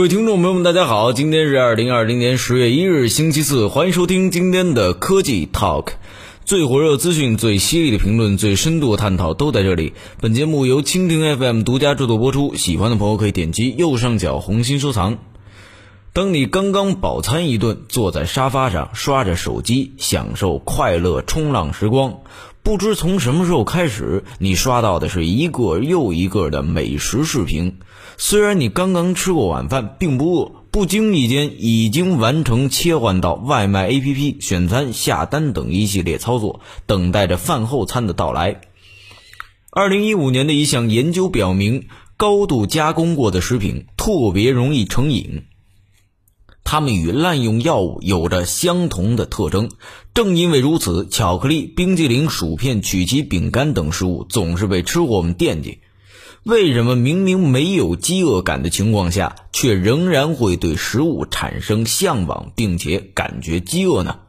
各位听众朋友们，大家好，今天是二零二零年十月一日，星期四，欢迎收听今天的科技 Talk，最火热资讯、最犀利的评论、最深度的探讨都在这里。本节目由蜻蜓 FM 独家制作播出，喜欢的朋友可以点击右上角红心收藏。当你刚刚饱餐一顿，坐在沙发上刷着手机，享受快乐冲浪时光，不知从什么时候开始，你刷到的是一个又一个的美食视频。虽然你刚刚吃过晚饭，并不饿，不经意间已经完成切换到外卖 APP 选餐、下单等一系列操作，等待着饭后餐的到来。二零一五年的一项研究表明，高度加工过的食品特别容易成瘾。它们与滥用药物有着相同的特征，正因为如此，巧克力、冰激凌、薯片、曲奇饼干等食物总是被吃货们惦记。为什么明明没有饥饿感的情况下，却仍然会对食物产生向往，并且感觉饥饿呢？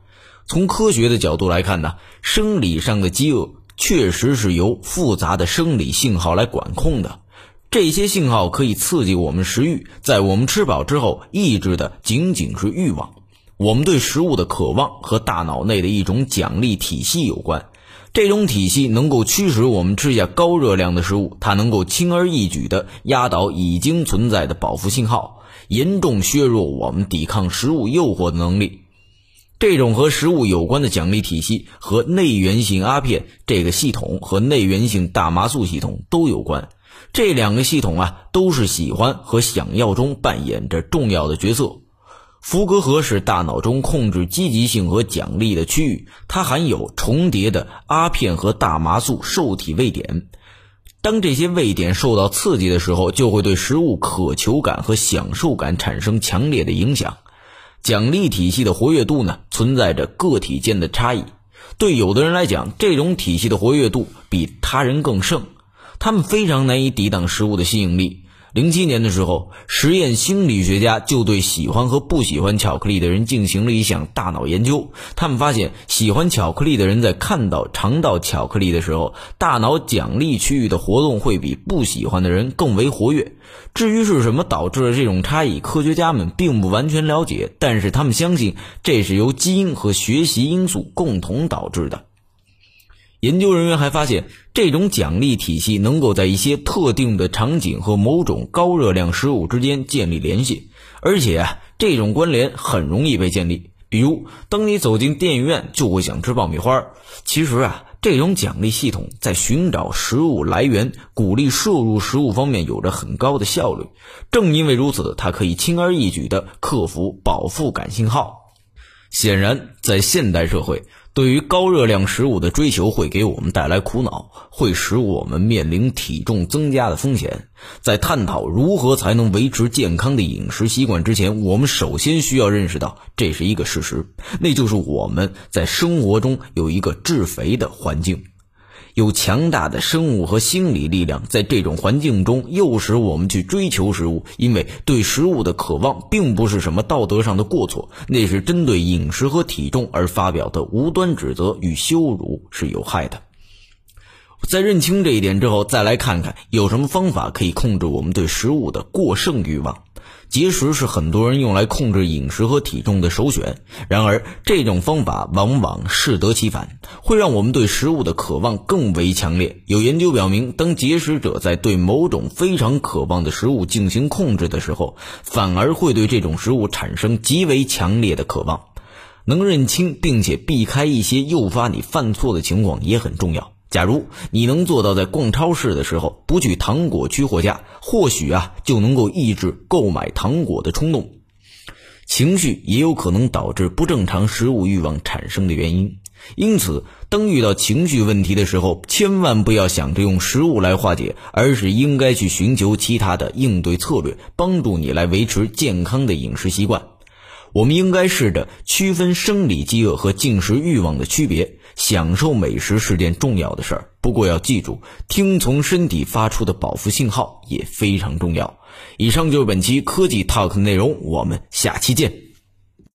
从科学的角度来看呢，生理上的饥饿确实是由复杂的生理信号来管控的。这些信号可以刺激我们食欲，在我们吃饱之后，抑制的仅仅是欲望。我们对食物的渴望和大脑内的一种奖励体系有关。这种体系能够驱使我们吃下高热量的食物，它能够轻而易举地压倒已经存在的饱腹信号，严重削弱我们抵抗食物诱惑的能力。这种和食物有关的奖励体系和内源性阿片这个系统和内源性大麻素系统都有关。这两个系统啊，都是喜欢和想要中扮演着重要的角色。福格核是大脑中控制积极性和奖励的区域，它含有重叠的阿片和大麻素受体位点。当这些位点受到刺激的时候，就会对食物渴求感和享受感产生强烈的影响。奖励体系的活跃度呢，存在着个体间的差异。对有的人来讲，这种体系的活跃度比他人更盛。他们非常难以抵挡食物的吸引力。零七年的时候，实验心理学家就对喜欢和不喜欢巧克力的人进行了一项大脑研究。他们发现，喜欢巧克力的人在看到、尝到巧克力的时候，大脑奖励区域的活动会比不喜欢的人更为活跃。至于是什么导致了这种差异，科学家们并不完全了解，但是他们相信这是由基因和学习因素共同导致的。研究人员还发现，这种奖励体系能够在一些特定的场景和某种高热量食物之间建立联系，而且，这种关联很容易被建立。比如，当你走进电影院，就会想吃爆米花。其实啊，这种奖励系统在寻找食物来源、鼓励摄入食物方面有着很高的效率。正因为如此，它可以轻而易举地克服饱腹感信号。显然，在现代社会。对于高热量食物的追求会给我们带来苦恼，会使我们面临体重增加的风险。在探讨如何才能维持健康的饮食习惯之前，我们首先需要认识到这是一个事实，那就是我们在生活中有一个致肥的环境。有强大的生物和心理力量，在这种环境中诱使我们去追求食物，因为对食物的渴望并不是什么道德上的过错，那是针对饮食和体重而发表的无端指责与羞辱是有害的。在认清这一点之后，再来看看有什么方法可以控制我们对食物的过剩欲望。节食是很多人用来控制饮食和体重的首选，然而这种方法往往适得其反，会让我们对食物的渴望更为强烈。有研究表明，当节食者在对某种非常渴望的食物进行控制的时候，反而会对这种食物产生极为强烈的渴望。能认清并且避开一些诱发你犯错的情况也很重要。假如你能做到在逛超市的时候不去糖果区货架，或许啊就能够抑制购买糖果的冲动。情绪也有可能导致不正常食物欲望产生的原因。因此，当遇到情绪问题的时候，千万不要想着用食物来化解，而是应该去寻求其他的应对策略，帮助你来维持健康的饮食习惯。我们应该试着区分生理饥饿和进食欲望的区别。享受美食是件重要的事儿，不过要记住，听从身体发出的饱腹信号也非常重要。以上就是本期科技 Talk 的内容，我们下期见。